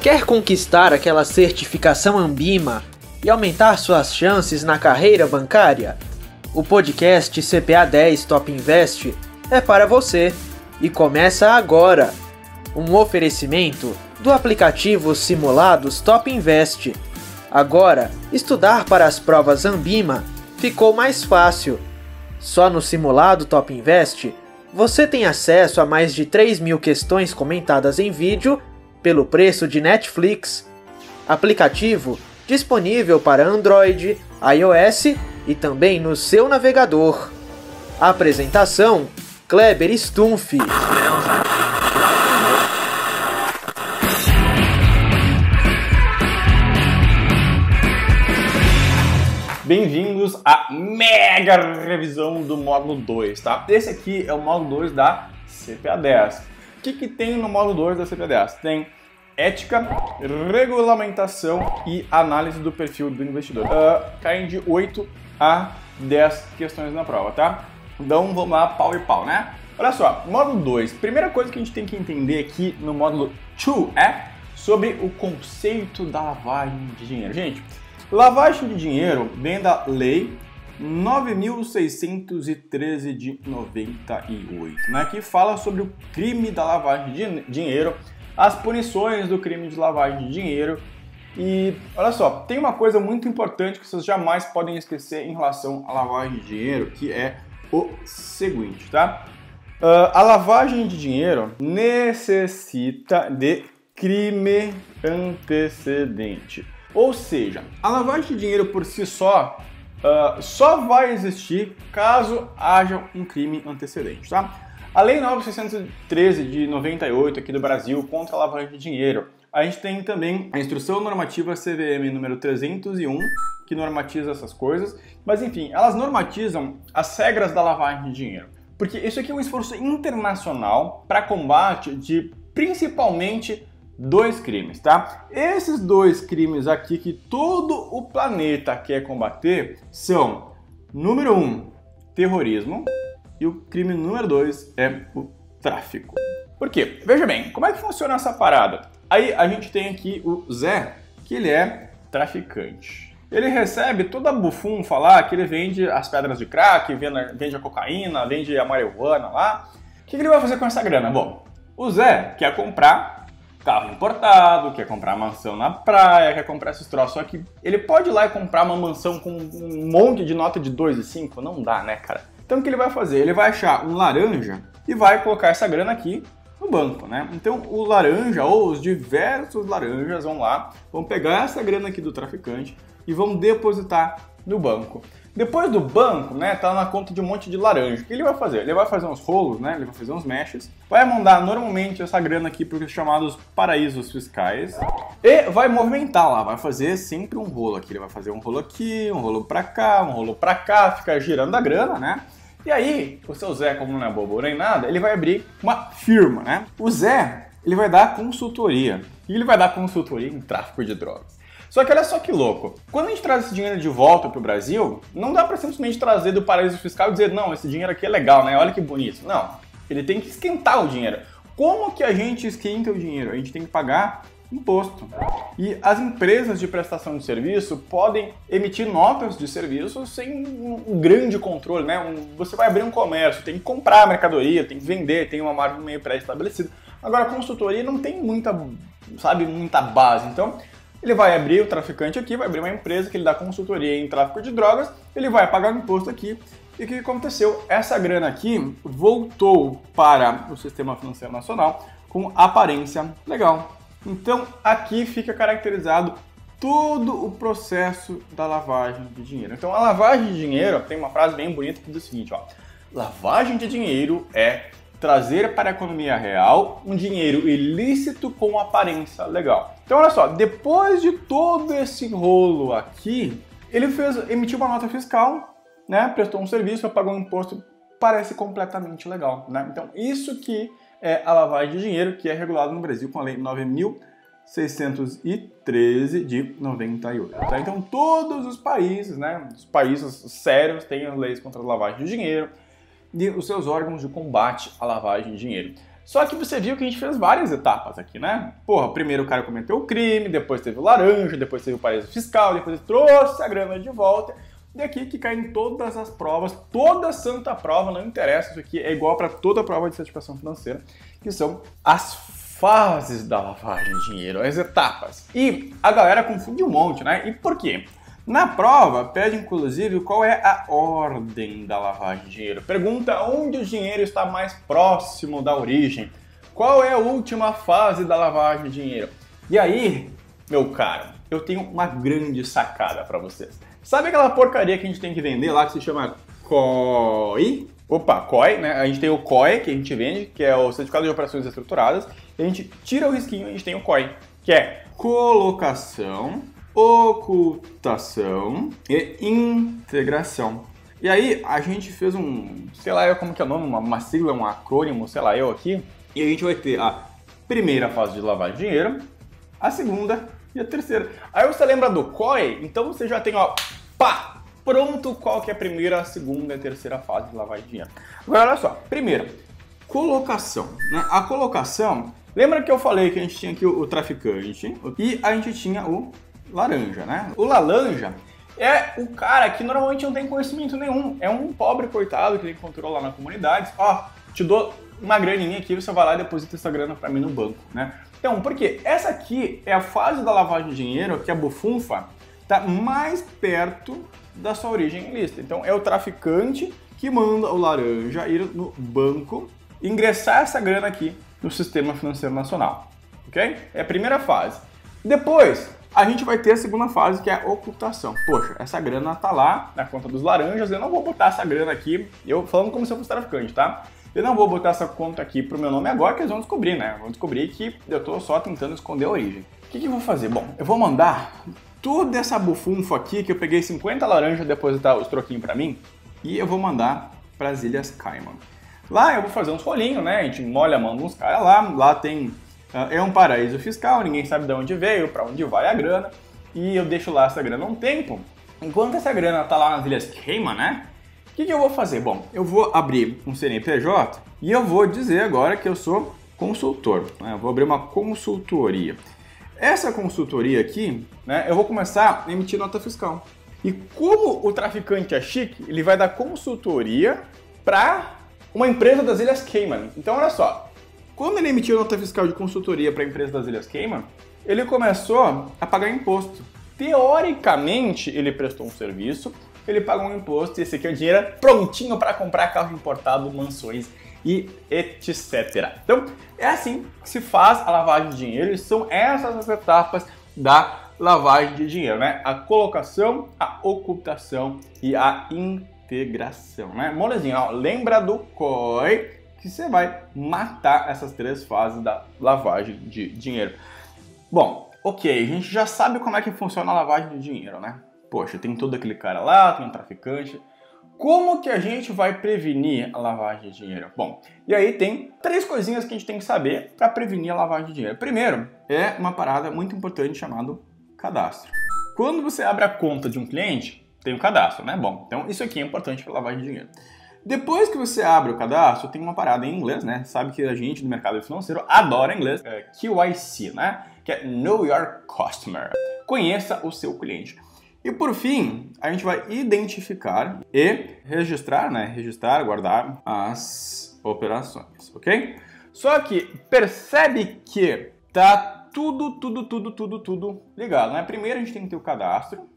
Quer conquistar aquela certificação Ambima e aumentar suas chances na carreira bancária? O podcast CPA 10 Top Invest é para você e começa agora. Um oferecimento do aplicativo Simulados Top Invest. Agora, estudar para as provas Ambima ficou mais fácil. Só no simulado Top Invest você tem acesso a mais de 3 mil questões comentadas em vídeo pelo preço de Netflix. Aplicativo disponível para Android, iOS e também no seu navegador. Apresentação: Kleber Stumpf. Bem-vindos à mega revisão do módulo 2, tá? Esse aqui é o módulo 2 da CPA 10. O que, que tem no módulo 2 da CP10? Tem ética, regulamentação e análise do perfil do investidor. Uh, caem de 8 a 10 questões na prova, tá? Então vamos lá, pau e pau, né? Olha só, módulo 2. Primeira coisa que a gente tem que entender aqui no módulo 2 é sobre o conceito da lavagem de dinheiro. Gente, lavagem de dinheiro vem da lei 9.613 de 98, né, que fala sobre o crime da lavagem de dinheiro, as punições do crime de lavagem de dinheiro. E olha só, tem uma coisa muito importante que vocês jamais podem esquecer em relação à lavagem de dinheiro, que é o seguinte, tá? Uh, a lavagem de dinheiro necessita de crime antecedente. Ou seja, a lavagem de dinheiro por si só uh, só vai existir caso haja um crime antecedente, tá? A Lei 9613 de 98 aqui do Brasil contra a lavagem de dinheiro. A gente tem também a Instrução Normativa CVM número 301, que normatiza essas coisas, mas enfim, elas normatizam as regras da lavagem de dinheiro. Porque isso aqui é um esforço internacional para combate de principalmente dois crimes, tá? Esses dois crimes aqui que todo o planeta quer combater são, número um, terrorismo e o crime número dois é o tráfico. Por quê? Veja bem, como é que funciona essa parada? Aí a gente tem aqui o Zé, que ele é traficante. Ele recebe toda a bufunfa lá, que ele vende as pedras de crack, vende, vende a cocaína, vende a marihuana lá. O que ele vai fazer com essa grana? Bom, o Zé quer comprar carro importado, quer comprar mansão na praia, quer comprar esses troços. Só que ele pode ir lá e comprar uma mansão com um monte de nota de 2 e 5? Não dá, né, cara? Então o que ele vai fazer? Ele vai achar um laranja e vai colocar essa grana aqui no banco, né? Então o laranja ou os diversos laranjas vão lá, vão pegar essa grana aqui do traficante e vão depositar no banco. Depois do banco, né, tá na conta de um monte de laranja. O que ele vai fazer? Ele vai fazer uns rolos, né, ele vai fazer uns meshes, vai mandar normalmente essa grana aqui para os chamados paraísos fiscais e vai movimentar lá, vai fazer sempre um rolo aqui. Ele vai fazer um rolo aqui, um rolo para cá, um rolo para cá, ficar girando a grana, né? E aí, o seu Zé, como não é bobo nem nada, ele vai abrir uma firma, né? O Zé, ele vai dar consultoria. E ele vai dar consultoria em tráfico de drogas. Só que olha só que louco. Quando a gente traz esse dinheiro de volta para o Brasil, não dá para simplesmente trazer do paraíso fiscal e dizer, não, esse dinheiro aqui é legal, né? Olha que bonito. Não. Ele tem que esquentar o dinheiro. Como que a gente esquenta o dinheiro? A gente tem que pagar imposto. E as empresas de prestação de serviço podem emitir notas de serviço sem um grande controle, né? Um, você vai abrir um comércio, tem que comprar a mercadoria, tem que vender, tem uma margem meio pré-estabelecida. Agora a consultoria não tem muita, sabe, muita base. Então, ele vai abrir o traficante aqui, vai abrir uma empresa que ele dá consultoria em tráfico de drogas, ele vai pagar o imposto aqui. E o que aconteceu? Essa grana aqui voltou para o sistema financeiro nacional com aparência legal. Então aqui fica caracterizado todo o processo da lavagem de dinheiro. Então a lavagem de dinheiro tem uma frase bem bonita que diz o seguinte, ó: lavagem de dinheiro é trazer para a economia real um dinheiro ilícito com aparência legal. Então, olha só, depois de todo esse rolo aqui, ele fez, emitiu uma nota fiscal, né, prestou um serviço, pagou um imposto, parece completamente legal, né? Então, isso que é a lavagem de dinheiro, que é regulado no Brasil com a Lei 9.613 de 98. Tá? Então, todos os países, né, os países sérios têm as leis contra a lavagem de dinheiro, e os seus órgãos de combate à lavagem de dinheiro. Só que você viu que a gente fez várias etapas aqui, né? Porra, primeiro o cara cometeu o crime, depois teve o laranja, depois teve o paraíso fiscal, depois ele trouxe a grana de volta. E aqui que cai em todas as provas, toda santa prova, não interessa, isso aqui é igual para toda prova de certificação financeira, que são as fases da lavagem de dinheiro, as etapas. E a galera confunde um monte, né? E por quê? Na prova, pede inclusive qual é a ordem da lavagem de dinheiro. Pergunta onde o dinheiro está mais próximo da origem. Qual é a última fase da lavagem de dinheiro? E aí, meu caro, eu tenho uma grande sacada para vocês. Sabe aquela porcaria que a gente tem que vender lá que se chama COI? Opa, COI, né? A gente tem o COI que a gente vende, que é o Certificado de Operações Estruturadas. A gente tira o risquinho e a gente tem o COI, que é colocação ocultação e integração. E aí a gente fez um, sei lá eu como que é o nome, uma, uma sigla, um acrônimo, sei lá eu aqui, e a gente vai ter a primeira fase de de dinheiro, a segunda e a terceira. Aí você lembra do COI? Então você já tem, ó, pá, pronto qual que é a primeira, a segunda e a terceira fase de de dinheiro. Agora olha só, primeiro, colocação. Né? A colocação, lembra que eu falei que a gente tinha aqui o, o traficante e a gente tinha o laranja, né? O laranja é o cara que normalmente não tem conhecimento nenhum. É um pobre coitado que ele encontrou lá na comunidade. Ó, te dou uma graninha aqui, você vai lá e deposita essa grana para mim no banco, né? Então, porque essa aqui é a fase da lavagem de dinheiro que a bufunfa está mais perto da sua origem ilícita. Então, é o traficante que manda o laranja ir no banco ingressar essa grana aqui no sistema financeiro nacional, ok? É a primeira fase. Depois, a gente vai ter a segunda fase, que é a ocultação. Poxa, essa grana tá lá na conta dos laranjas, eu não vou botar essa grana aqui, eu falando como se eu fosse traficante, tá? Eu não vou botar essa conta aqui pro meu nome agora, que eles vão descobrir, né? Vão descobrir que eu tô só tentando esconder a origem. O que, que eu vou fazer? Bom, eu vou mandar toda essa bufunfa aqui, que eu peguei 50 laranjas depositar os troquinhos para mim, e eu vou mandar para as Ilhas Cayman. Lá eu vou fazer uns rolinhos, né? A gente molha a mão de uns caras lá, lá tem é um paraíso fiscal, ninguém sabe de onde veio, para onde vai a grana, e eu deixo lá essa grana um tempo. Enquanto essa grana tá lá nas Ilhas Cayman, né? O que, que eu vou fazer? Bom, eu vou abrir um CNPJ e eu vou dizer agora que eu sou consultor. Né? Eu vou abrir uma consultoria. Essa consultoria aqui, né, eu vou começar a emitir nota fiscal. E como o traficante é chique, ele vai dar consultoria para uma empresa das Ilhas Cayman. Então, olha só, quando ele emitiu nota fiscal de consultoria para a empresa das Ilhas Cayman, ele começou a pagar imposto. Teoricamente, ele prestou um serviço, ele pagou um imposto e esse aqui é o dinheiro prontinho para comprar carro importado, mansões e etc. Então, é assim que se faz a lavagem de dinheiro e são essas as etapas da lavagem de dinheiro, né? A colocação, a ocultação e a integração, né? Molezinha, ó, lembra do COI que você vai matar essas três fases da lavagem de dinheiro. Bom, ok, a gente já sabe como é que funciona a lavagem de dinheiro, né? Poxa, tem todo aquele cara lá, tem um traficante. Como que a gente vai prevenir a lavagem de dinheiro? Bom, e aí tem três coisinhas que a gente tem que saber para prevenir a lavagem de dinheiro. Primeiro, é uma parada muito importante chamado cadastro. Quando você abre a conta de um cliente, tem o um cadastro, né? Bom, então isso aqui é importante para lavagem de dinheiro. Depois que você abre o cadastro, tem uma parada em inglês, né? Sabe que a gente do mercado financeiro adora inglês. É QIC, né? Que é Know Your Customer. Conheça o seu cliente. E por fim, a gente vai identificar e registrar, né? Registrar, guardar as operações, ok? Só que percebe que tá tudo, tudo, tudo, tudo, tudo ligado, né? Primeiro a gente tem que ter o cadastro.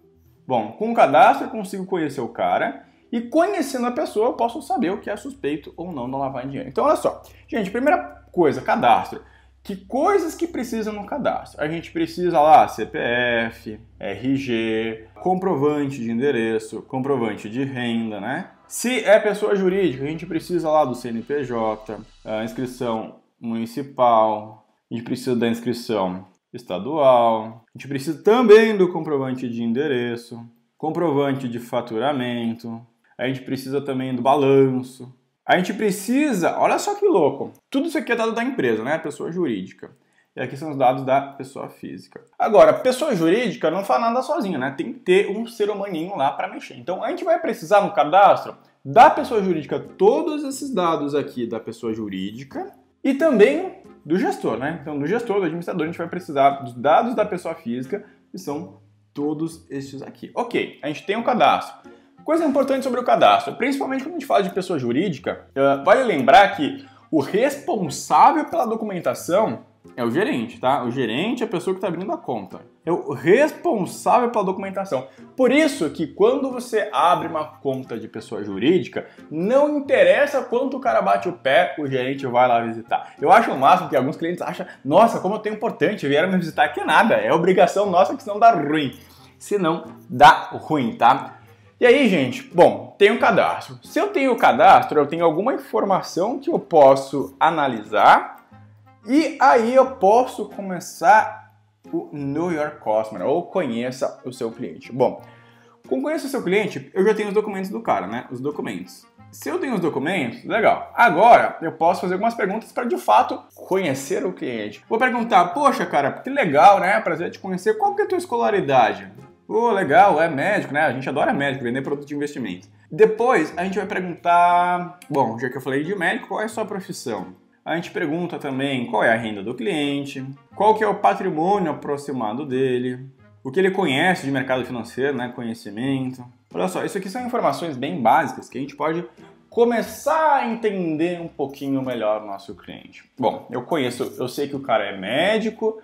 Bom, com o cadastro eu consigo conhecer o cara e conhecendo a pessoa, eu posso saber o que é suspeito ou não da lavagem de dinheiro. Então, olha só. Gente, primeira coisa, cadastro. Que coisas que precisam no cadastro? A gente precisa lá CPF, RG, comprovante de endereço, comprovante de renda, né? Se é pessoa jurídica, a gente precisa lá do CNPJ, a inscrição municipal, a gente precisa da inscrição estadual, a gente precisa também do comprovante de endereço, comprovante de faturamento, a gente precisa também do balanço. A gente precisa, olha só que louco, tudo isso aqui é dado da empresa, né? Pessoa jurídica. E aqui são os dados da pessoa física. Agora, pessoa jurídica não faz nada sozinha, né? Tem que ter um ser humaninho lá para mexer. Então, a gente vai precisar no cadastro da pessoa jurídica todos esses dados aqui da pessoa jurídica e também do gestor, né? Então, do gestor, do administrador, a gente vai precisar dos dados da pessoa física, que são todos estes aqui. Ok, a gente tem um cadastro. Coisa importante sobre o cadastro, principalmente quando a gente fala de pessoa jurídica, uh, vale lembrar que o responsável pela documentação é o gerente, tá? O gerente é a pessoa que está abrindo a conta. É o responsável pela documentação. Por isso que quando você abre uma conta de pessoa jurídica, não interessa quanto o cara bate o pé, o gerente vai lá visitar. Eu acho o máximo que alguns clientes acham, nossa, como eu tenho importante, vieram me visitar, que nada, é obrigação nossa que senão dá ruim. Se não, dá ruim, tá? E aí, gente, bom, tem o cadastro. Se eu tenho o cadastro, eu tenho alguma informação que eu posso analisar e aí eu posso começar o Know Your Customer, ou conheça o seu cliente. Bom, com conheça o seu cliente, eu já tenho os documentos do cara, né? Os documentos. Se eu tenho os documentos, legal. Agora eu posso fazer algumas perguntas para de fato conhecer o cliente. Vou perguntar, poxa, cara, que legal, né? Prazer te conhecer. Qual que é a tua escolaridade? Oh, legal, é médico, né? A gente adora médico, vender produto de investimento. Depois a gente vai perguntar, bom, já que eu falei de médico, qual é a sua profissão? A gente pergunta também qual é a renda do cliente, qual que é o patrimônio aproximado dele, o que ele conhece de mercado financeiro, né, conhecimento. Olha só, isso aqui são informações bem básicas que a gente pode começar a entender um pouquinho melhor o nosso cliente. Bom, eu conheço, eu sei que o cara é médico,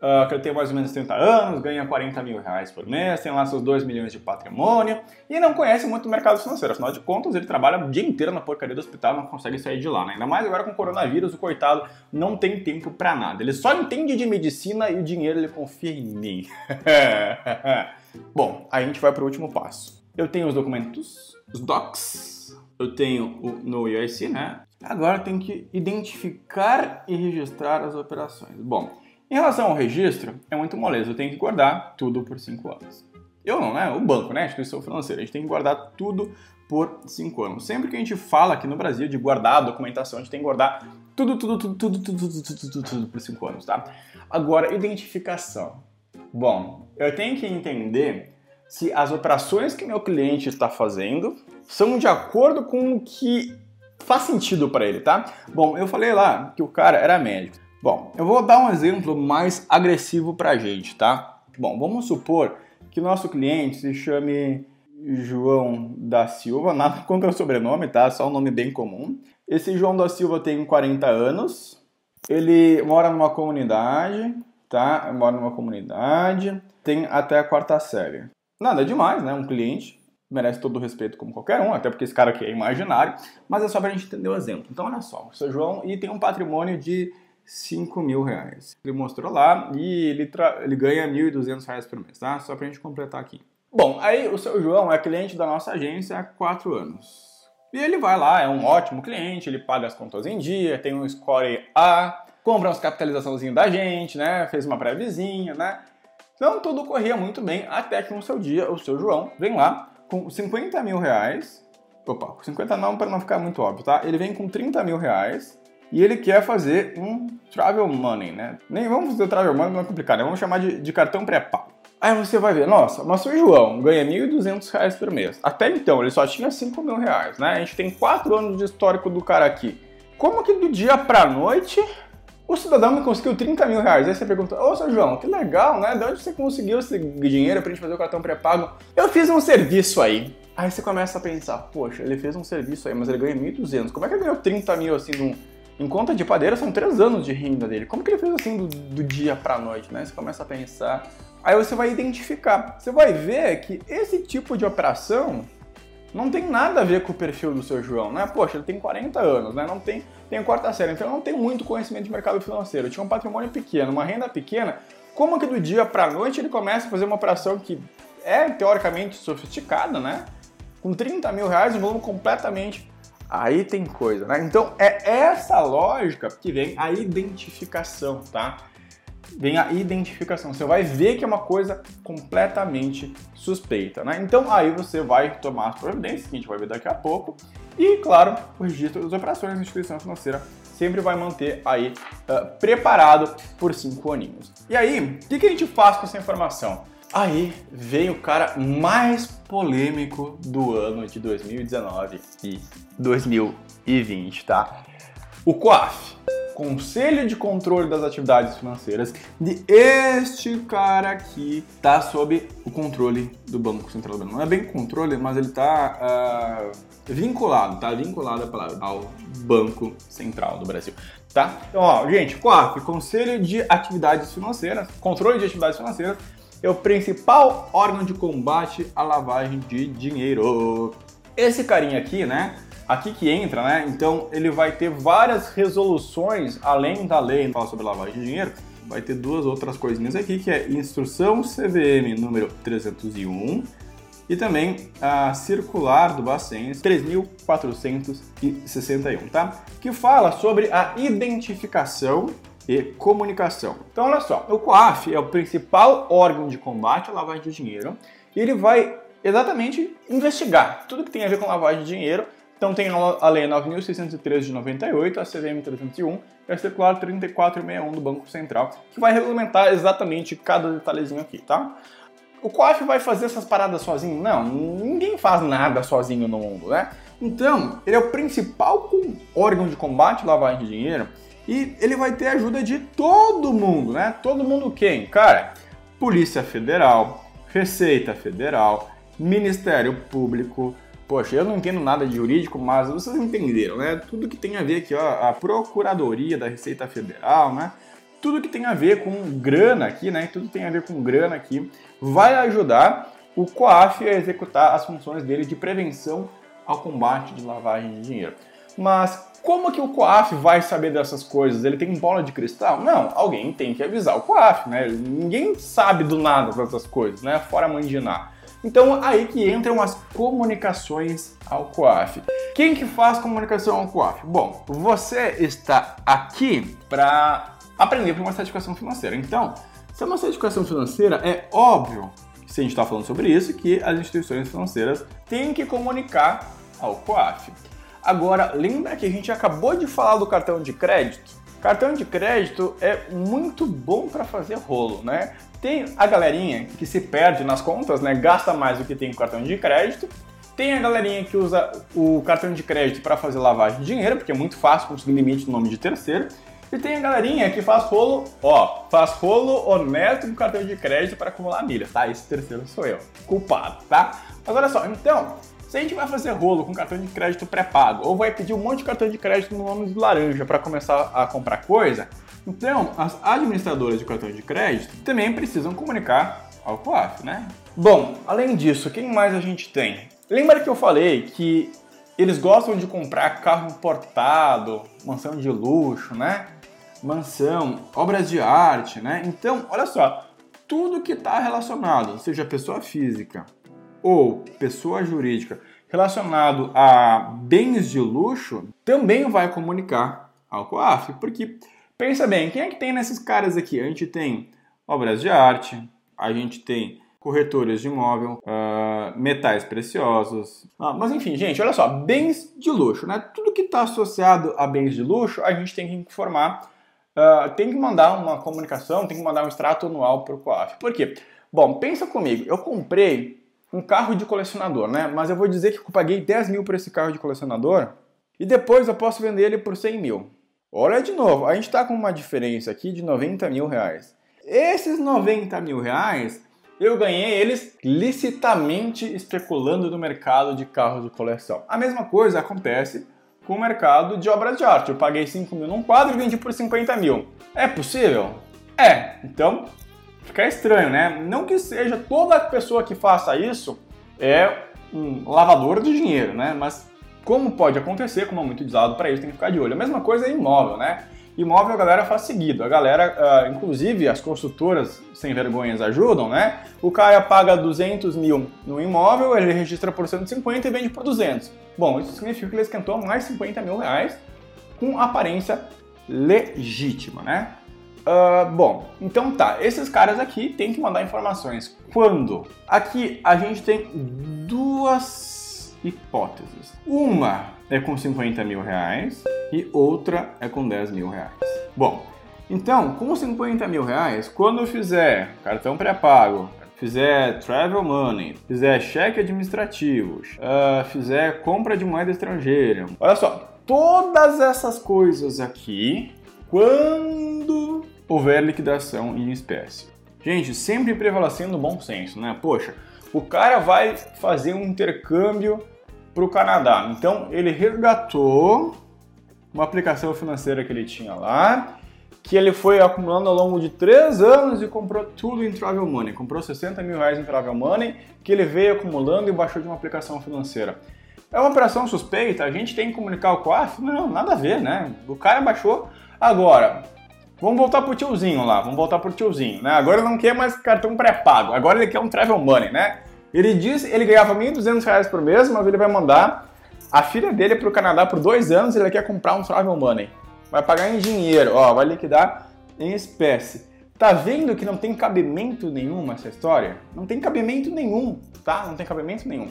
uh, que tem mais ou menos 30 anos, ganha 40 mil reais por mês, tem lá seus 2 milhões de patrimônio e não conhece muito o mercado financeiro. Afinal de contas, ele trabalha o dia inteiro na porcaria do hospital não consegue sair de lá. Né? Ainda mais agora com o coronavírus, o coitado não tem tempo para nada. Ele só entende de medicina e o dinheiro ele confia em mim. Bom, a gente vai para o último passo. Eu tenho os documentos, os docs, eu tenho o no IIC, né? Agora tem que identificar e registrar as operações. Bom, em relação ao registro, é muito moleza, eu tenho que guardar tudo por 5 anos. Eu não, né? O banco, né? A instituição financeira, a gente tem que guardar tudo por 5 anos. Sempre que a gente fala aqui no Brasil de guardar a documentação, a gente tem que guardar tudo, tudo, tudo, tudo, tudo, tudo, tudo, tudo, tudo por 5 anos, tá? Agora, identificação. Bom, eu tenho que entender se as operações que meu cliente está fazendo são de acordo com o que faz sentido para ele, tá? Bom, eu falei lá que o cara era médico. Bom, eu vou dar um exemplo mais agressivo para a gente, tá? Bom, vamos supor que nosso cliente se chame João da Silva, nada contra o sobrenome, tá? Só um nome bem comum. Esse João da Silva tem 40 anos, ele mora numa comunidade, tá? Mora numa comunidade, tem até a quarta série. Nada demais, né? Um cliente merece todo o respeito como qualquer um, até porque esse cara aqui é imaginário, mas é só pra gente entender o exemplo. Então, olha só, o seu João e tem um patrimônio de 5 mil reais. Ele mostrou lá e ele, ele ganha 1.200 reais por mês, tá? Só pra gente completar aqui. Bom, aí o seu João é cliente da nossa agência há 4 anos. E ele vai lá, é um ótimo cliente, ele paga as contas em dia, tem um score A, compra umas capitalizaçãozinho da gente, né? Fez uma prévizinha, né? Então tudo corria muito bem, até que no seu dia o seu João vem lá com 50 mil reais. Opa, 50 não para não ficar muito óbvio, tá? Ele vem com 30 mil reais e ele quer fazer um travel money, né? Nem vamos fazer travel money, não é complicado, né? Vamos chamar de, de cartão pré-pago. Aí você vai ver, nossa, mas o João ganha R$ 1.200 por mês. Até então ele só tinha 5 mil reais, né? A gente tem 4 anos de histórico do cara aqui. Como que do dia pra noite o cidadão me conseguiu 30 mil reais? Aí você pergunta, ô seu João, que legal, né? De onde você conseguiu esse dinheiro pra gente fazer o cartão pré-pago? Eu fiz um serviço aí. Aí você começa a pensar, poxa, ele fez um serviço aí, mas ele ganha 1.200. Como é que ele ganhou 30 mil assim num em conta de padeiro são três anos de renda dele. Como que ele fez assim do, do dia para noite, né? Você começa a pensar. Aí você vai identificar. Você vai ver que esse tipo de operação não tem nada a ver com o perfil do seu João, né? Poxa, ele tem 40 anos, né? Não tem, tem quarta série, então não tem muito conhecimento de mercado financeiro. Tinha um patrimônio pequeno, uma renda pequena. Como que do dia para noite ele começa a fazer uma operação que é teoricamente sofisticada, né? Com 30 mil reais, um volume completamente Aí tem coisa, né? Então é essa lógica que vem a identificação, tá? Vem a identificação. Você vai ver que é uma coisa completamente suspeita, né? Então aí você vai tomar as providências, que a gente vai ver daqui a pouco. E, claro, o registro das operações da instituição financeira sempre vai manter aí uh, preparado por cinco aninhos. E aí, o que, que a gente faz com essa informação? Aí vem o cara mais polêmico do ano de 2019 e 2020, tá? O COAF. Conselho de Controle das Atividades Financeiras de este cara aqui tá sob o controle do Banco Central do Brasil. Não é bem controle, mas ele tá uh, vinculado, tá vinculado a palavra, ao Banco Central do Brasil. Tá? Então, ó, gente, COAF, Conselho de Atividades Financeiras, Controle de Atividades Financeiras, é o principal órgão de combate à lavagem de dinheiro. Esse carinha aqui, né? Aqui que entra, né? Então ele vai ter várias resoluções além da lei que fala sobre lavagem de dinheiro. Vai ter duas outras coisinhas aqui, que é Instrução CVM número 301 e também a circular do Bacen 3461, tá? Que fala sobre a identificação e comunicação. Então, olha só, o COAF é o principal órgão de combate à lavagem de dinheiro e ele vai exatamente investigar tudo que tem a ver com lavagem de dinheiro. Então, tem a Lei 9.613 de 98, a CVM 301 e a Circular 3461 do Banco Central, que vai regulamentar exatamente cada detalhezinho aqui, tá? O COAF vai fazer essas paradas sozinho? Não, ninguém faz nada sozinho no mundo, né? Então, ele é o principal órgão de combate à lavagem de dinheiro e ele vai ter ajuda de todo mundo, né? Todo mundo quem? Cara, Polícia Federal, Receita Federal, Ministério Público. Poxa, eu não entendo nada de jurídico, mas vocês entenderam, né? Tudo que tem a ver aqui, ó, a Procuradoria da Receita Federal, né? Tudo que tem a ver com grana aqui, né? Tudo que tem a ver com grana aqui vai ajudar o COAF a executar as funções dele de prevenção ao combate de lavagem de dinheiro. Mas como que o COAF vai saber dessas coisas? Ele tem bola de cristal? Não, alguém tem que avisar o COAF, né? Ninguém sabe do nada dessas coisas, né? Fora mandinar. Então aí que entram as comunicações ao COAF. Quem que faz comunicação ao COAF? Bom, você está aqui para aprender para uma certificação financeira. Então, se é uma certificação financeira, é óbvio, se a gente está falando sobre isso, que as instituições financeiras têm que comunicar ao COAF. Agora, lembra que a gente acabou de falar do cartão de crédito? Cartão de crédito é muito bom para fazer rolo, né? Tem a galerinha que se perde nas contas, né? Gasta mais do que tem com cartão de crédito. Tem a galerinha que usa o cartão de crédito para fazer lavagem de dinheiro, porque é muito fácil conseguir limite no nome de terceiro. E tem a galerinha que faz rolo, ó, faz rolo honesto com cartão de crédito para acumular milha, tá? Esse terceiro sou eu, culpado, tá? Mas olha só, então, se a gente vai fazer rolo com cartão de crédito pré-pago ou vai pedir um monte de cartão de crédito no nome de laranja para começar a comprar coisa, então as administradoras de cartão de crédito também precisam comunicar ao COAF, né? Bom, além disso, quem mais a gente tem? Lembra que eu falei que eles gostam de comprar carro importado, mansão de luxo, né? Mansão, obras de arte, né? Então, olha só, tudo que está relacionado, seja pessoa física ou pessoa jurídica relacionado a bens de luxo também vai comunicar ao COAF, porque pensa bem, quem é que tem nesses caras aqui? A gente tem obras de arte, a gente tem corretores de imóvel, uh, metais preciosos. Ah, mas enfim, gente, olha só, bens de luxo, né? Tudo que está associado a bens de luxo, a gente tem que informar, uh, tem que mandar uma comunicação, tem que mandar um extrato anual para o COAF. Por quê? Bom, pensa comigo, eu comprei um carro de colecionador, né? Mas eu vou dizer que eu paguei 10 mil por esse carro de colecionador e depois eu posso vender ele por 100 mil. Olha de novo, a gente está com uma diferença aqui de 90 mil reais. Esses 90 mil reais eu ganhei eles licitamente especulando no mercado de carros de coleção. A mesma coisa acontece com o mercado de obras de arte. Eu paguei 5 mil num quadro e vendi por 50 mil. É possível? É. Então, fica estranho, né? Não que seja toda pessoa que faça isso é um lavador de dinheiro, né? Mas como pode acontecer, como é muito usado para isso, tem que ficar de olho. A mesma coisa é imóvel, né? Imóvel a galera faz seguido. A galera, uh, inclusive as construtoras sem vergonhas ajudam, né? O cara paga 200 mil no imóvel, ele registra por 150 e vende por 200. Bom, isso significa que ele esquentou mais 50 mil reais com aparência legítima, né? Uh, bom, então tá, esses caras aqui têm que mandar informações. Quando? Aqui a gente tem duas hipóteses. Uma é com 50 mil reais e outra é com 10 mil reais. Bom, então, com 50 mil reais, quando eu fizer cartão pré-pago, fizer travel money, fizer cheque administrativo, uh, fizer compra de moeda estrangeira, olha só, todas essas coisas aqui quando houver liquidação em espécie. Gente, sempre prevalecendo o bom senso, né? Poxa, o cara vai fazer um intercâmbio para o Canadá. Então ele resgatou uma aplicação financeira que ele tinha lá, que ele foi acumulando ao longo de três anos e comprou tudo em Travel Money. Comprou 60 mil reais em Travel Money, que ele veio acumulando e baixou de uma aplicação financeira. É uma operação suspeita, a gente tem que comunicar o COAF? Não, nada a ver, né? O cara baixou. Agora, vamos voltar pro tiozinho lá, vamos voltar pro tiozinho, né? Agora ele não quer mais cartão pré-pago, agora ele quer um Travel Money, né? Ele disse, ele ganhava 1.200 reais por mês, mas ele vai mandar a filha dele para o Canadá por dois anos e ele quer comprar um Travel Money. Vai pagar em dinheiro, ó, vai liquidar em espécie. Tá vendo que não tem cabimento nenhum essa história? Não tem cabimento nenhum, tá? Não tem cabimento nenhum.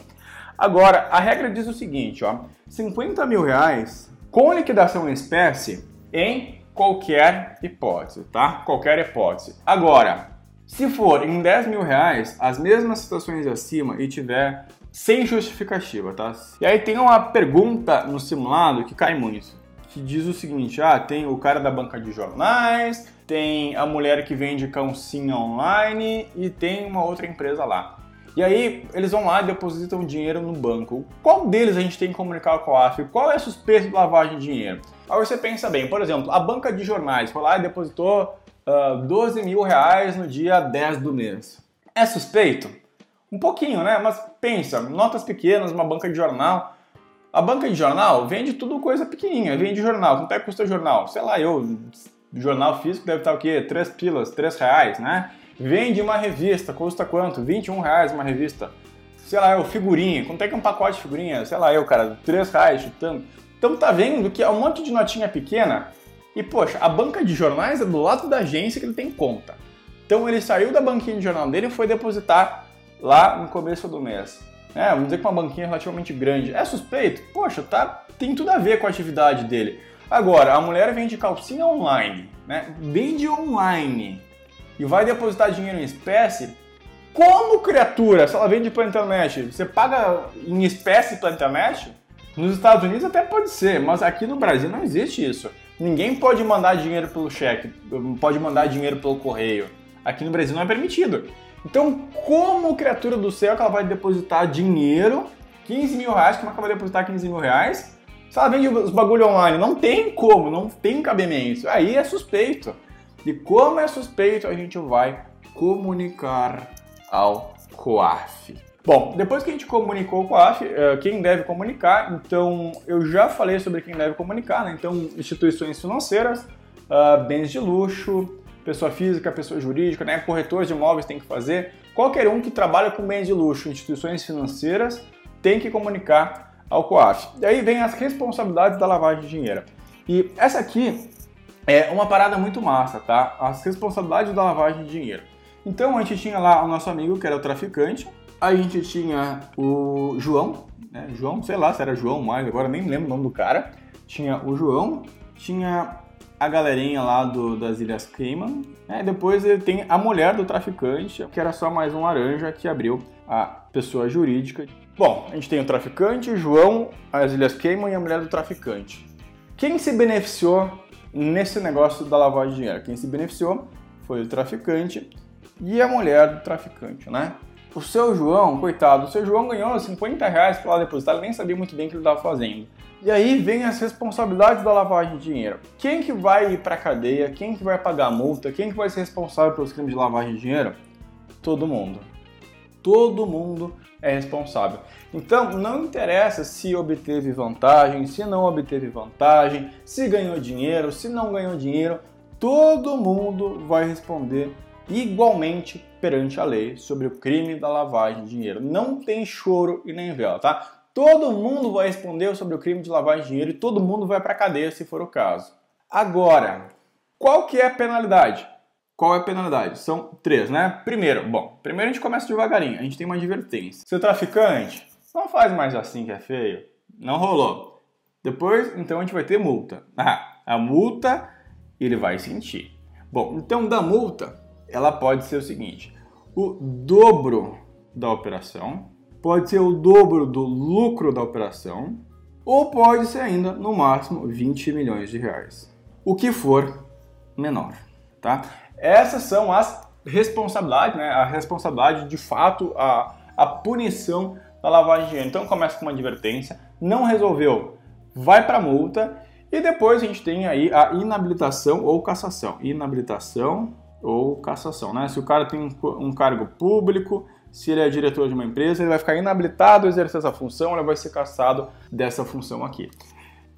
Agora, a regra diz o seguinte, ó, 50 mil reais com liquidação em espécie em qualquer hipótese, tá? Qualquer hipótese. Agora, se for em 10 mil reais, as mesmas situações acima e tiver sem justificativa, tá? E aí tem uma pergunta no simulado que cai muito, que diz o seguinte: ah, tem o cara da banca de jornais, tem a mulher que vende calcinha online e tem uma outra empresa lá. E aí eles vão lá e depositam dinheiro no banco. Qual deles a gente tem que comunicar com a AF? Qual é suspeito de lavagem de dinheiro? Aí você pensa bem, por exemplo, a banca de jornais foi lá e depositou uh, ah, 12 mil reais no dia 10 do mês. É suspeito? Um pouquinho, né? Mas pensa, notas pequenas, uma banca de jornal. A banca de jornal vende tudo coisa pequenininha, vende jornal. Quanto é que custa jornal? Sei lá, eu, jornal físico deve estar o quê? 3 pilas, 3 reais, né? Vende uma revista, custa quanto? 21 reais uma revista. Sei lá, eu, figurinha. Quanto é que é um pacote de figurinha? Sei lá, eu, cara, 3 reais chutando. Então tá vendo que é um monte de notinha pequena e, poxa, a banca de jornais é do lado da agência que ele tem conta. Então ele saiu da banquinha de jornal dele e foi depositar lá no começo do mês. É, vamos dizer que uma banquinha relativamente grande. É suspeito? Poxa, tá, tem tudo a ver com a atividade dele. Agora, a mulher vende calcinha online, né? Vende online e vai depositar dinheiro em espécie. Como criatura, se ela vende pela internet, você paga em espécie pela internet? Nos Estados Unidos até pode ser, mas aqui no Brasil não existe isso. Ninguém pode mandar dinheiro pelo cheque, pode mandar dinheiro pelo correio. Aqui no Brasil não é permitido. Então, como criatura do céu que ela vai depositar dinheiro, 15 mil reais, como é que ela vai depositar 15 mil reais? Se ela vende os bagulho online, não tem como, não tem cabimento. Aí é suspeito. E como é suspeito, a gente vai comunicar ao COAF. Bom, depois que a gente comunicou com a AF, eh, quem deve comunicar, então eu já falei sobre quem deve comunicar, né? Então, instituições financeiras, ah, bens de luxo, pessoa física, pessoa jurídica, né? Corretores de imóveis tem que fazer. Qualquer um que trabalha com bens de luxo, instituições financeiras, tem que comunicar ao COAF. E aí vem as responsabilidades da lavagem de dinheiro. E essa aqui é uma parada muito massa, tá? As responsabilidades da lavagem de dinheiro. Então a gente tinha lá o nosso amigo que era o traficante, a gente tinha o João, né? João, sei lá se era João mais, agora nem lembro o nome do cara. Tinha o João, tinha a galerinha lá do, das Ilhas Cayman. Né? Depois ele tem a mulher do traficante, que era só mais um laranja que abriu a pessoa jurídica. Bom, a gente tem o traficante, João, as Ilhas Cayman e a mulher do traficante. Quem se beneficiou nesse negócio da lavagem de dinheiro? Quem se beneficiou foi o traficante e a mulher do traficante, né? O seu João, coitado, o seu João ganhou 50 reais para lá depositar, ele nem sabia muito bem o que ele estava fazendo. E aí vem as responsabilidades da lavagem de dinheiro. Quem que vai ir para cadeia? Quem que vai pagar a multa? Quem que vai ser responsável pelos crimes de lavagem de dinheiro? Todo mundo. Todo mundo é responsável. Então, não interessa se obteve vantagem, se não obteve vantagem, se ganhou dinheiro, se não ganhou dinheiro, todo mundo vai responder igualmente perante a lei sobre o crime da lavagem de dinheiro. Não tem choro e nem vela, tá? Todo mundo vai responder sobre o crime de lavagem de dinheiro e todo mundo vai para cadeia se for o caso. Agora, qual que é a penalidade? Qual é a penalidade? São três, né? Primeiro, bom, primeiro a gente começa devagarinho, a gente tem uma advertência. Seu traficante, não faz mais assim que é feio. Não rolou. Depois, então a gente vai ter multa. Ah, a multa ele vai sentir. Bom, então da multa, ela pode ser o seguinte: o dobro da operação, pode ser o dobro do lucro da operação, ou pode ser ainda no máximo 20 milhões de reais. O que for menor, tá? Essas são as responsabilidades, né? A responsabilidade, de fato, a, a punição da lavagem de dinheiro. Então começa com uma advertência, não resolveu, vai para multa e depois a gente tem aí a inabilitação ou cassação. Inabilitação ou cassação, né? Se o cara tem um cargo público, se ele é diretor de uma empresa, ele vai ficar inabilitado a exercer essa função, ele vai ser cassado dessa função aqui.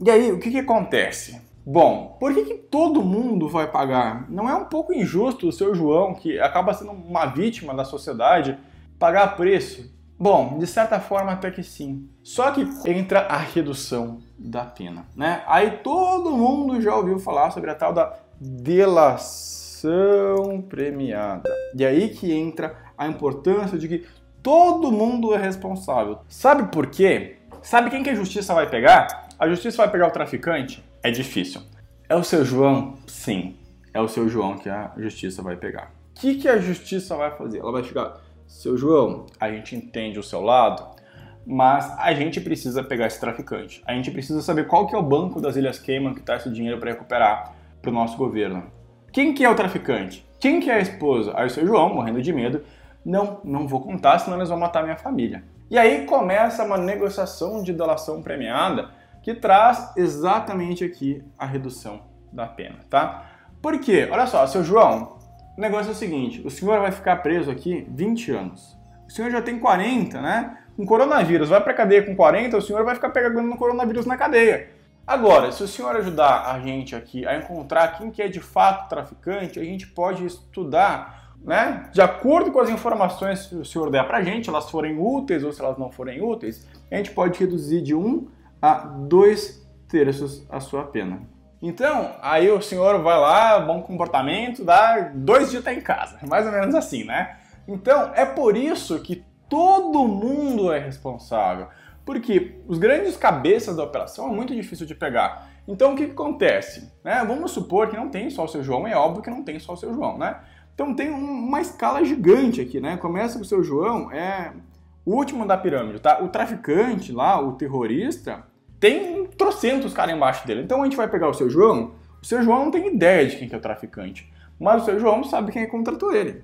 E aí, o que, que acontece? Bom, por que, que todo mundo vai pagar? Não é um pouco injusto o seu João, que acaba sendo uma vítima da sociedade, pagar preço? Bom, de certa forma até que sim. Só que entra a redução da pena, né? Aí todo mundo já ouviu falar sobre a tal da delação premiada. E aí que entra a importância de que todo mundo é responsável. Sabe por quê? Sabe quem que a justiça vai pegar? A justiça vai pegar o traficante? É difícil. É o seu João? Sim. É o seu João que a justiça vai pegar. O que, que a justiça vai fazer? Ela vai chegar, seu João, a gente entende o seu lado, mas a gente precisa pegar esse traficante. A gente precisa saber qual que é o banco das Ilhas Cayman que está esse dinheiro para recuperar para o nosso governo. Quem que é o traficante? Quem que é a esposa? Aí o seu João, morrendo de medo, não, não vou contar, senão eles vão matar minha família. E aí começa uma negociação de delação premiada que traz exatamente aqui a redução da pena, tá? Por quê? Olha só, seu João, o negócio é o seguinte, o senhor vai ficar preso aqui 20 anos. O senhor já tem 40, né? Com coronavírus, vai pra cadeia com 40, o senhor vai ficar pegando coronavírus na cadeia. Agora, se o senhor ajudar a gente aqui a encontrar quem que é de fato traficante, a gente pode estudar né? De acordo com as informações que o senhor der para a gente, elas forem úteis ou se elas não forem úteis, a gente pode reduzir de um a dois terços a sua pena. Então, aí o senhor vai lá, bom comportamento, dá dois dias tá em casa, mais ou menos assim, né? Então, é por isso que todo mundo é responsável, porque os grandes cabeças da operação é muito difícil de pegar. Então, o que, que acontece? Né? Vamos supor que não tem só o seu João, é óbvio que não tem só o seu João, né? Então tem uma escala gigante aqui, né? Começa com o seu João, é o último da pirâmide, tá? O traficante lá, o terrorista, tem trocentos caras embaixo dele. Então a gente vai pegar o seu João, o seu João não tem ideia de quem que é o traficante, mas o seu João sabe quem é contratou ele.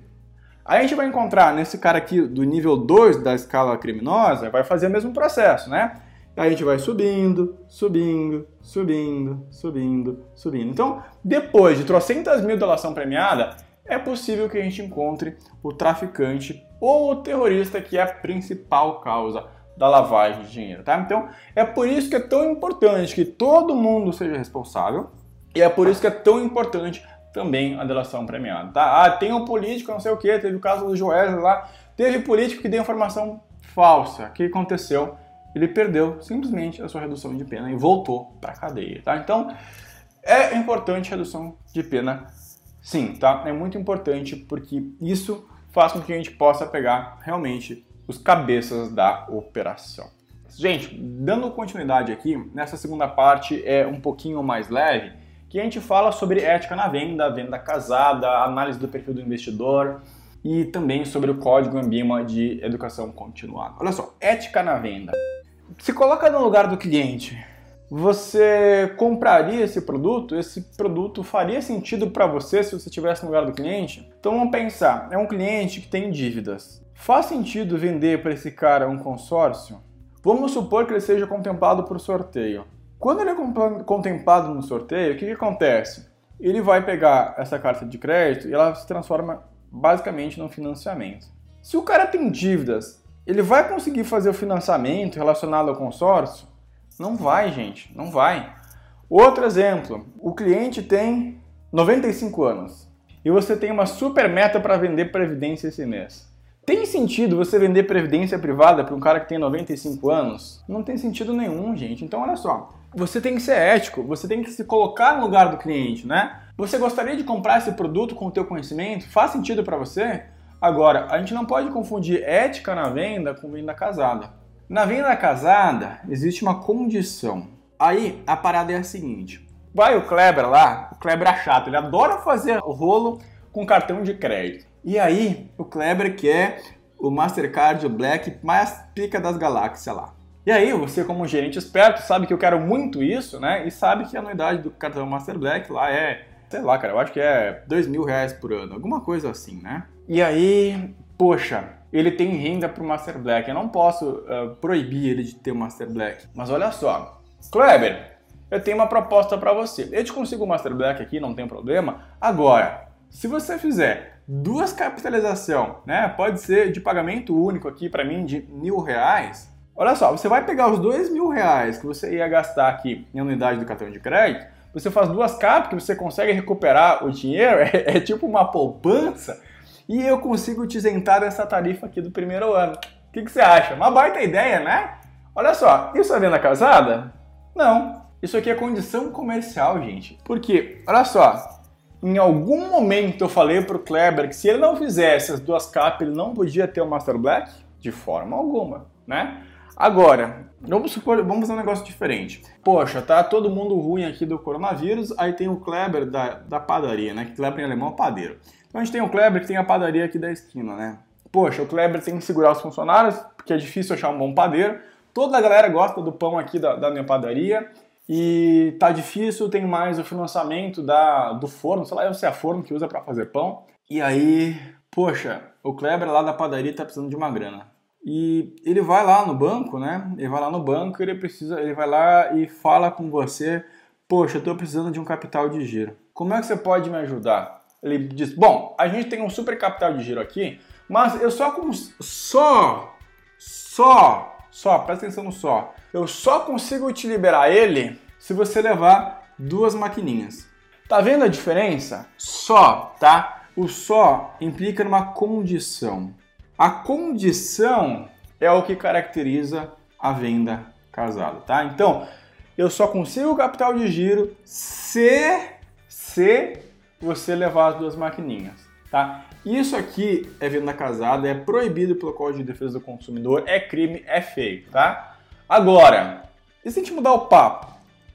Aí a gente vai encontrar nesse cara aqui do nível 2 da escala criminosa, vai fazer o mesmo processo, né? Aí a gente vai subindo, subindo, subindo, subindo, subindo. Então, depois de trocentas mil delação premiada, é possível que a gente encontre o traficante ou o terrorista que é a principal causa da lavagem de dinheiro, tá? Então, é por isso que é tão importante que todo mundo seja responsável e é por isso que é tão importante também a delação premiada, tá? Ah, tem um político, não sei o que, teve o caso do Joesley lá, teve político que deu informação falsa. O que aconteceu? Ele perdeu simplesmente a sua redução de pena e voltou para a cadeia, tá? Então, é importante redução de pena Sim, tá? É muito importante porque isso faz com que a gente possa pegar realmente os cabeças da operação. Gente, dando continuidade aqui, nessa segunda parte é um pouquinho mais leve, que a gente fala sobre ética na venda, venda casada, análise do perfil do investidor e também sobre o código Ambima de educação continuada. Olha só, ética na venda. Se coloca no lugar do cliente você compraria esse produto? Esse produto faria sentido para você se você estivesse no lugar do cliente? Então vamos pensar, é um cliente que tem dívidas. Faz sentido vender para esse cara um consórcio? Vamos supor que ele seja contemplado por sorteio. Quando ele é contemplado no sorteio, o que, que acontece? Ele vai pegar essa carta de crédito e ela se transforma basicamente num financiamento. Se o cara tem dívidas, ele vai conseguir fazer o financiamento relacionado ao consórcio? Não vai, gente, não vai. Outro exemplo, o cliente tem 95 anos e você tem uma super meta para vender previdência esse mês. Tem sentido você vender previdência privada para um cara que tem 95 anos? Não tem sentido nenhum, gente. Então olha só, você tem que ser ético, você tem que se colocar no lugar do cliente, né? Você gostaria de comprar esse produto com o teu conhecimento? Faz sentido para você? Agora, a gente não pode confundir ética na venda com venda casada. Na venda casada, existe uma condição. Aí a parada é a seguinte: vai o Kleber lá, o Kleber é chato, ele adora fazer o rolo com cartão de crédito. E aí o Kleber quer o Mastercard Black mais pica das galáxias lá. E aí, você como gerente esperto sabe que eu quero muito isso, né? E sabe que a anuidade do cartão Master Black lá é sei lá, cara, eu acho que é dois mil reais por ano, alguma coisa assim, né? E aí, poxa, ele tem renda para o Master Black. Eu não posso uh, proibir ele de ter o Master Black. Mas olha só, Kleber, eu tenho uma proposta para você. Eu te consigo o Master Black aqui, não tem problema. Agora, se você fizer duas capitalização, né? Pode ser de pagamento único aqui para mim de mil reais. Olha só, você vai pegar os dois mil reais que você ia gastar aqui em unidade do cartão de crédito, você faz duas capas que você consegue recuperar o dinheiro, é, é tipo uma poupança, e eu consigo te isentar dessa tarifa aqui do primeiro ano. O que, que você acha? Uma baita ideia, né? Olha só, isso é venda casada? Não. Isso aqui é condição comercial, gente. Porque, olha só, em algum momento eu falei pro Kleber que se ele não fizesse as duas capas, ele não podia ter o Master Black? De forma alguma, né? Agora, vamos supor, vamos fazer um negócio diferente. Poxa, tá todo mundo ruim aqui do coronavírus, aí tem o Kleber da, da padaria, né? Kleber em alemão é padeiro. Então a gente tem o Kleber que tem a padaria aqui da esquina, né? Poxa, o Kleber tem que segurar os funcionários, porque é difícil achar um bom padeiro. Toda a galera gosta do pão aqui da, da minha padaria e tá difícil, tem mais o financiamento da, do forno, sei lá se é forno que usa para fazer pão. E aí, poxa, o Kleber lá da padaria tá precisando de uma grana. E ele vai lá no banco, né? Ele vai lá no banco, ele precisa, ele vai lá e fala com você, poxa, eu tô precisando de um capital de giro. Como é que você pode me ajudar? Ele diz, bom, a gente tem um super capital de giro aqui, mas eu só só só só, presta atenção no só. Eu só consigo te liberar ele se você levar duas maquininhas. Tá vendo a diferença? Só, tá? O só implica numa condição. A condição é o que caracteriza a venda casada, tá? Então, eu só consigo o capital de giro se se você levar as duas maquininhas, tá? Isso aqui é venda casada, é proibido pelo Código de Defesa do Consumidor, é crime, é feio, tá? Agora, e se a gente mudar o papo?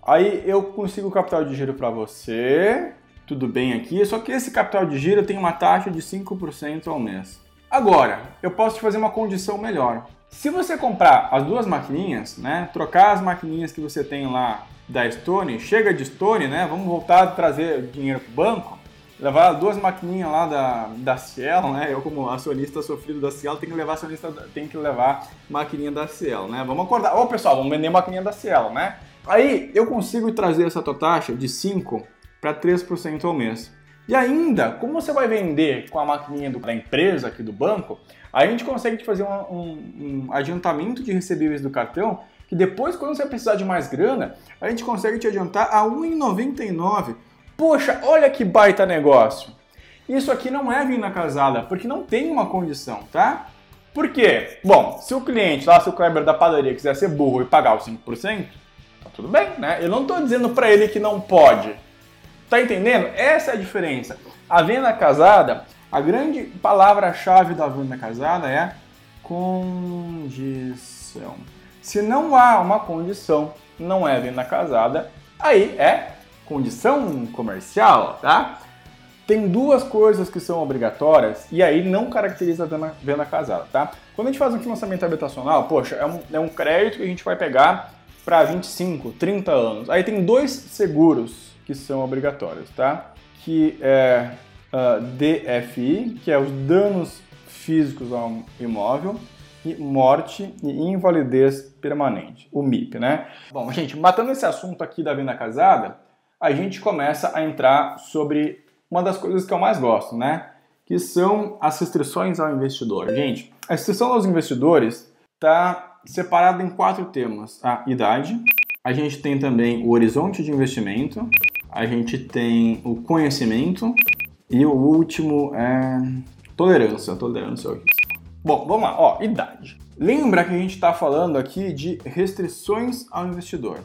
Aí eu consigo o capital de giro para você, tudo bem aqui, só que esse capital de giro tem uma taxa de 5% ao mês. Agora, eu posso te fazer uma condição melhor. Se você comprar as duas maquininhas, né, trocar as maquininhas que você tem lá da Stone, chega de Stone, né, vamos voltar a trazer dinheiro para o banco, levar duas maquininhas lá da, da Cielo, né? Eu como acionista sofrido da Cielo, tenho que levar acionista, tenho que levar maquininha da Cielo, né? Vamos acordar. Ô pessoal, vamos vender maquininha da Cielo, né? Aí eu consigo trazer essa tua taxa de 5 para 3% ao mês. E ainda, como você vai vender com a maquininha do, da empresa aqui do banco, a gente consegue te fazer um, um, um adiantamento de recebíveis do cartão que depois, quando você precisar de mais grana, a gente consegue te adiantar a 1,99 Poxa, olha que baita negócio. Isso aqui não é vinda casada, porque não tem uma condição, tá? Por quê? Bom, se o cliente, lá se o Kleber da padaria quiser ser burro e pagar os 5%, tá tudo bem, né? Eu não estou dizendo para ele que não pode. Tá entendendo? Essa é a diferença. A venda casada, a grande palavra-chave da venda casada é condição. Se não há uma condição, não é venda casada, aí é condição comercial, tá? Tem duas coisas que são obrigatórias e aí não caracteriza a venda casada, tá? Quando a gente faz um financiamento habitacional, poxa, é um, é um crédito que a gente vai pegar para 25, 30 anos. Aí tem dois seguros que são obrigatórios, tá? Que é uh, DFI, que é os danos físicos ao imóvel, e morte e invalidez permanente, o MIP, né? Bom, gente, matando esse assunto aqui da venda casada, a gente começa a entrar sobre uma das coisas que eu mais gosto, né? Que são as restrições ao investidor. Gente, a restrição aos investidores está separada em quatro temas: a idade, a gente tem também o horizonte de investimento, a gente tem o conhecimento e o último é tolerância. Tolerância ao risco. Bom, vamos lá. Ó, idade. Lembra que a gente está falando aqui de restrições ao investidor.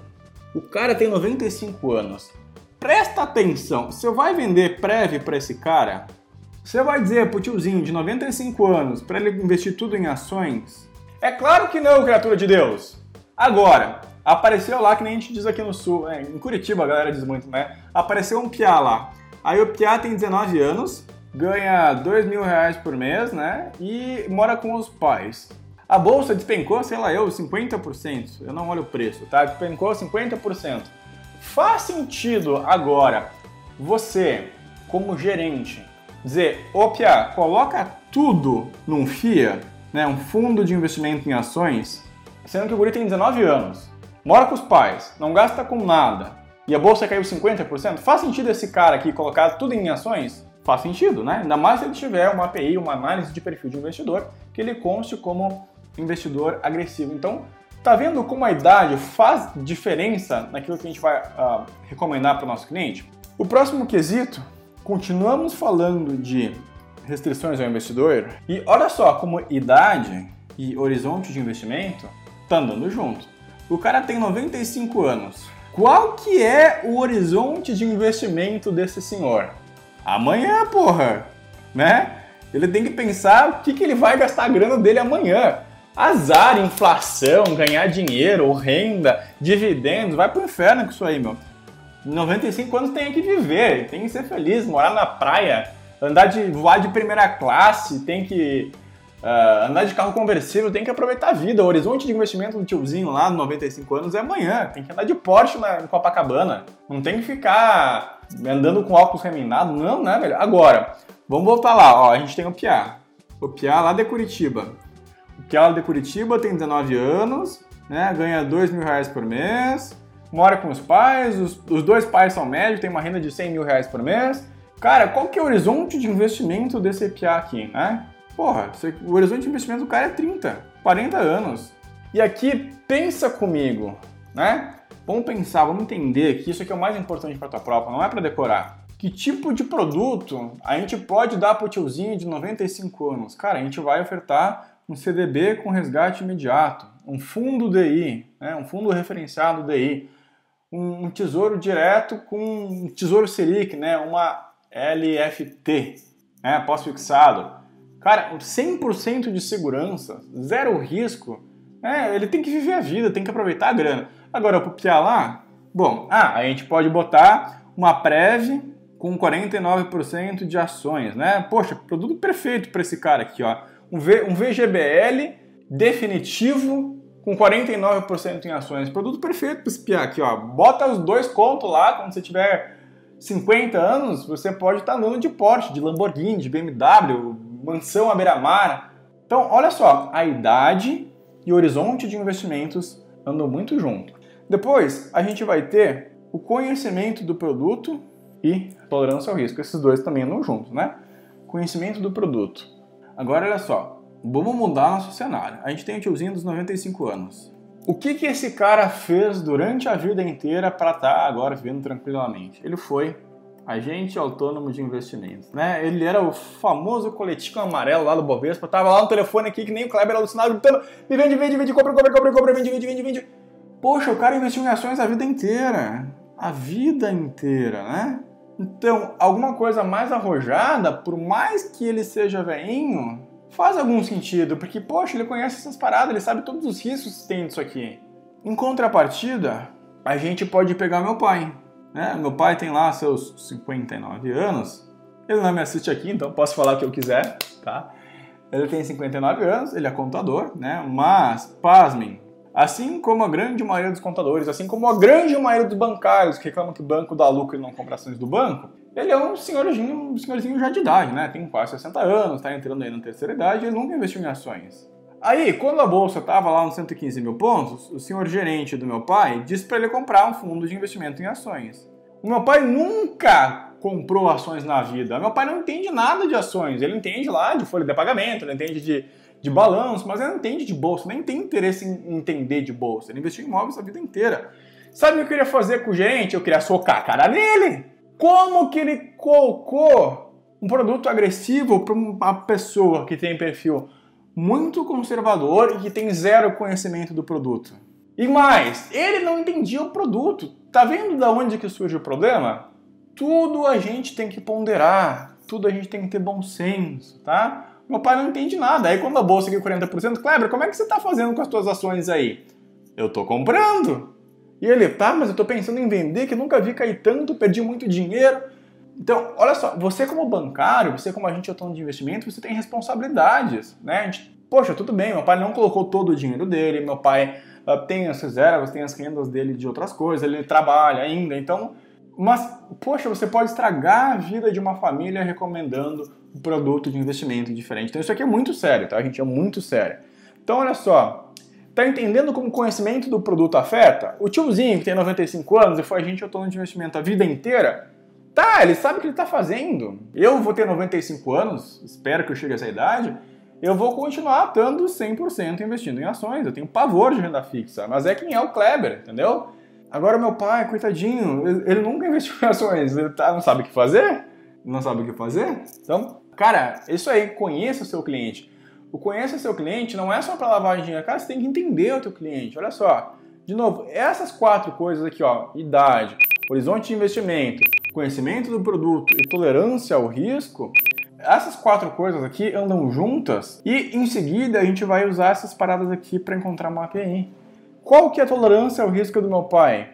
O cara tem 95 anos presta atenção. Você vai vender prévio para esse cara? Você vai dizer pro tiozinho de 95 anos para ele investir tudo em ações? É claro que não, criatura de Deus. Agora, apareceu lá que nem a gente diz aqui no sul, é, em Curitiba a galera diz muito, né? Apareceu um piá lá. Aí o piá tem 19 anos, ganha 2 mil reais por mês, né? E mora com os pais. A bolsa despencou, sei lá eu, 50%. Eu não olho o preço, tá? Despencou 50%. Faz sentido agora você, como gerente, dizer, ô Pia, coloca tudo num FIA, né, um fundo de investimento em ações, sendo que o guri tem 19 anos, mora com os pais, não gasta com nada, e a bolsa caiu 50%, faz sentido esse cara aqui colocar tudo em ações? Faz sentido, né? Ainda mais se ele tiver uma API, uma análise de perfil de investidor, que ele conste como investidor agressivo. Então, tá vendo como a idade faz diferença naquilo que a gente vai uh, recomendar para o nosso cliente? O próximo quesito, continuamos falando de restrições ao investidor e olha só como idade e horizonte de investimento tá andando junto. O cara tem 95 anos. Qual que é o horizonte de investimento desse senhor? Amanhã, porra, né? Ele tem que pensar o que, que ele vai gastar a grana dele amanhã. Azar, inflação, ganhar dinheiro, renda, dividendos, vai pro inferno com isso aí, meu. 95 anos tem que viver, tem que ser feliz, morar na praia, andar de voar de primeira classe, tem que uh, andar de carro conversível, tem que aproveitar a vida. O horizonte de investimento do tiozinho lá, 95 anos, é amanhã. Tem que andar de Porsche na, em Copacabana. Não tem que ficar andando com óculos reminado, não, né, velho? Agora, vamos voltar lá, ó, a gente tem o Piá. O Piá lá de Curitiba. O Piá lá de Curitiba tem 19 anos, né, ganha 2 mil reais por mês, mora com os pais, os, os dois pais são médicos, tem uma renda de 100 mil reais por mês. Cara, qual que é o horizonte de investimento desse Piá aqui, né? Porra, o horizonte de investimento do cara é 30, 40 anos. E aqui, pensa comigo, né? Vamos pensar, vamos entender que isso aqui é o mais importante para tua prova, não é para decorar. Que tipo de produto a gente pode dar para o tiozinho de 95 anos? Cara, a gente vai ofertar um CDB com resgate imediato, um fundo DI, né? um fundo referenciado DI, um, tesouro direto com um tesouro Selic, né? uma LFT, né? pós-fixado. Cara, 100% de segurança, zero risco. É, ele tem que viver a vida, tem que aproveitar a grana. Agora, para o lá, bom, ah, a gente pode botar uma prévia com 49% de ações, né? Poxa, produto perfeito para esse cara aqui, ó. Um, v, um VGBL definitivo com 49% em ações. Produto perfeito para esse piá aqui, ó. Bota os dois contos lá, quando você tiver 50 anos, você pode estar tá andando de Porsche, de Lamborghini, de BMW, mansão à beira-mar. Então, olha só, a idade e o horizonte de investimentos andam muito junto. Depois, a gente vai ter o conhecimento do produto e tolerância ao risco. Esses dois também andam juntos, né? Conhecimento do produto. Agora, olha só, vamos mudar nosso cenário. A gente tem o tiozinho dos 95 anos. O que, que esse cara fez durante a vida inteira para estar tá agora vivendo tranquilamente? Ele foi agente autônomo de investimentos, né? Ele era o famoso coletinho amarelo lá do Bovespa, tava lá no telefone aqui que nem o Kleber alucinado gritando, me vende, vende, vende, compra, compra, compra, compra, vende, vende, vende, vende. Poxa, o cara investiu em ações a vida inteira, a vida inteira, né? Então, alguma coisa mais arrojada, por mais que ele seja veinho, faz algum sentido, porque, poxa, ele conhece essas paradas, ele sabe todos os riscos que tem disso aqui. Em contrapartida, a gente pode pegar meu pai, né? Meu pai tem lá seus 59 anos. Ele não me assiste aqui, então posso falar o que eu quiser, tá? Ele tem 59 anos, ele é contador, né? Mas, pasmem, assim como a grande maioria dos contadores, assim como a grande maioria dos bancários que reclamam que o banco dá lucro e não compra ações do banco, ele é um senhorzinho, um senhorzinho já de idade, né? Tem quase 60 anos, está entrando aí na terceira idade e nunca investiu em ações. Aí, quando a bolsa estava lá nos 115 mil pontos, o senhor gerente do meu pai disse para ele comprar um fundo de investimento em ações. O meu pai nunca comprou ações na vida. Meu pai não entende nada de ações. Ele entende lá de folha de pagamento, ele entende de, de balanço, mas ele não entende de bolsa, nem tem interesse em entender de bolsa. Ele investiu em imóveis a vida inteira. Sabe o que eu queria fazer com o gerente? Eu queria socar a cara nele. Como que ele colocou um produto agressivo para uma pessoa que tem perfil muito conservador e que tem zero conhecimento do produto. E mais, ele não entendia o produto. Tá vendo da onde que surge o problema? Tudo a gente tem que ponderar, tudo a gente tem que ter bom senso, tá? Meu pai não entende nada. Aí quando a bolsa aqui 40%, Kleber, como é que você tá fazendo com as suas ações aí? Eu tô comprando. E ele, tá, mas eu tô pensando em vender, que nunca vi cair tanto, perdi muito dinheiro. Então, olha só, você como bancário, você como agente autônomo de investimento, você tem responsabilidades, né? A gente, poxa, tudo bem, meu pai não colocou todo o dinheiro dele, meu pai uh, tem as reservas, tem as rendas dele de outras coisas, ele trabalha ainda, então Mas, poxa, você pode estragar a vida de uma família recomendando um produto de investimento diferente. Então isso aqui é muito sério, tá, gente? É muito sério. Então, olha só, tá entendendo como o conhecimento do produto afeta? O tiozinho que tem 95 anos e foi agente autônomo de investimento a vida inteira, tá, ele sabe o que ele tá fazendo. Eu vou ter 95 anos, espero que eu chegue a essa idade, eu vou continuar estando 100% investindo em ações. Eu tenho pavor de renda fixa, mas é quem é o Kleber, entendeu? Agora meu pai, coitadinho, ele nunca investiu em ações, ele tá, não sabe o que fazer? Não sabe o que fazer? Então, cara, isso aí, conheça o seu cliente. O conheça seu cliente não é só para lavar dinheiro, cara, você tem que entender o teu cliente. Olha só, de novo, essas quatro coisas aqui, ó, idade, horizonte de investimento, conhecimento do produto e tolerância ao risco, essas quatro coisas aqui andam juntas e em seguida a gente vai usar essas paradas aqui para encontrar uma API. Qual que é a tolerância ao risco do meu pai?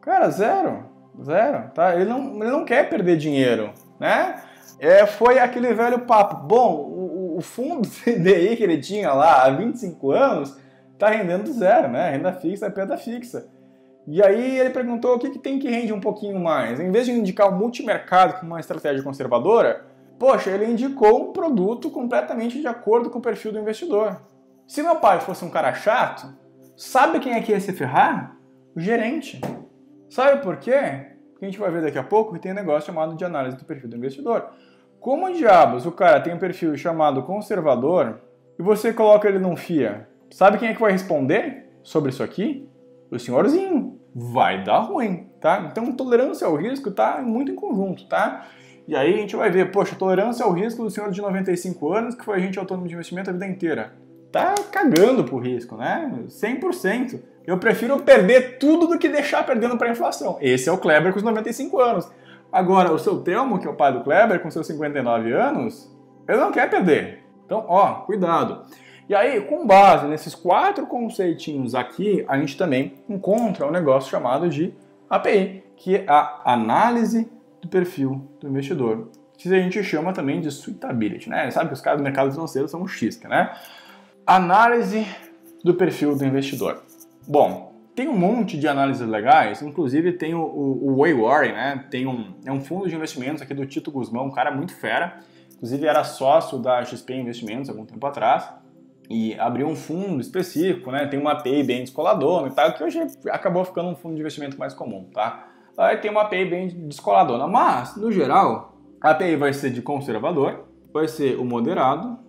Cara, zero. Zero, tá? Ele não, ele não quer perder dinheiro, né? É, foi aquele velho papo. Bom, o, o fundo CDI que ele tinha lá há 25 anos tá rendendo zero, né? Renda fixa é pedra fixa. E aí ele perguntou o que, que tem que rende um pouquinho mais. Em vez de indicar o multimercado como uma estratégia conservadora, poxa, ele indicou um produto completamente de acordo com o perfil do investidor. Se meu pai fosse um cara chato, Sabe quem é que ia se ferrar? O gerente. Sabe por quê? Porque a gente vai ver daqui a pouco que tem um negócio chamado de análise do perfil do investidor. Como diabos o cara tem um perfil chamado conservador e você coloca ele num FIA, sabe quem é que vai responder sobre isso aqui? O senhorzinho. Vai dar ruim, tá? Então tolerância ao risco tá muito em conjunto, tá? E aí a gente vai ver, poxa, tolerância ao risco do senhor de 95 anos que foi agente autônomo de investimento a vida inteira tá cagando pro risco, né? 100%. Eu prefiro perder tudo do que deixar perdendo para inflação. Esse é o Kleber com os 95 anos. Agora, o seu Telmo, que é o pai do Kleber, com seus 59 anos, ele não quer perder. Então, ó, cuidado. E aí, com base nesses quatro conceitinhos aqui, a gente também encontra um negócio chamado de API, que é a análise do perfil do investidor, que a gente chama também de suitability, né? Sabe que os caras do mercado financeiro são um X, né? Análise do perfil do investidor. Bom, tem um monte de análises legais, inclusive tem o, o, o Wayward, né? Tem um, é um fundo de investimentos aqui do Tito Guzmão, um cara muito fera. Inclusive era sócio da XP Investimentos algum tempo atrás e abriu um fundo específico, né? Tem uma API bem descoladona e tal, que hoje acabou ficando um fundo de investimento mais comum, tá? Aí tem uma API bem descoladona, mas no geral a API vai ser de conservador, vai ser o moderado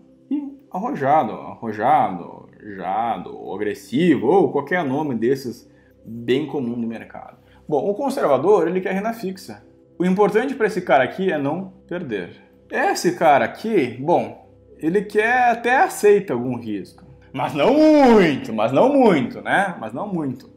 arrojado, arrojado, jado, agressivo, ou qualquer nome desses bem comum no mercado. Bom, o conservador, ele quer renda fixa. O importante para esse cara aqui é não perder. Esse cara aqui, bom, ele quer até aceita algum risco, mas não muito, mas não muito, né? Mas não muito.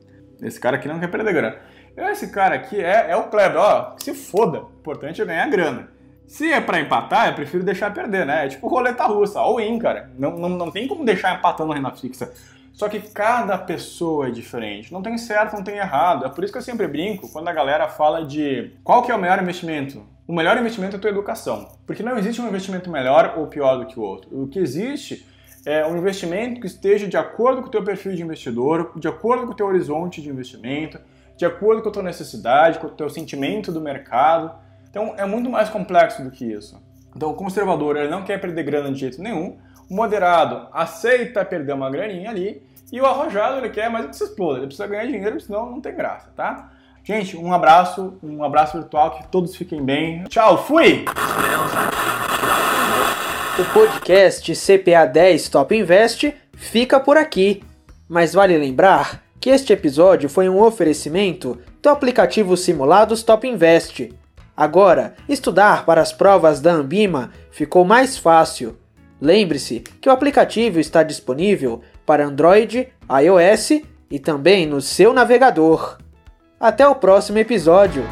Esse cara aqui não quer perder grana. Esse cara aqui é, é o Kleber, ó, se foda. O importante é ganhar grana. Se é para empatar, eu prefiro deixar perder, né? É tipo roleta russa, all-in, cara. Não, não, não tem como deixar empatando renda fixa. Só que cada pessoa é diferente. Não tem certo, não tem errado. É por isso que eu sempre brinco quando a galera fala de qual que é o melhor investimento. O melhor investimento é a tua educação. Porque não existe um investimento melhor ou pior do que o outro. O que existe é um investimento que esteja de acordo com o teu perfil de investidor, de acordo com o teu horizonte de investimento, de acordo com a tua necessidade, com o teu sentimento do mercado. Então é muito mais complexo do que isso. Então o conservador ele não quer perder grana de jeito nenhum, o moderado aceita perder uma graninha ali e o arrojado ele quer mais que se exploda, ele precisa ganhar dinheiro, senão não tem graça, tá? Gente, um abraço, um abraço virtual, que todos fiquem bem. Tchau, fui! O podcast CPA 10 Top Invest fica por aqui. Mas vale lembrar que este episódio foi um oferecimento do aplicativo Simulados Top Invest Agora, estudar para as provas da Ambima ficou mais fácil. Lembre-se que o aplicativo está disponível para Android, iOS e também no seu navegador. Até o próximo episódio!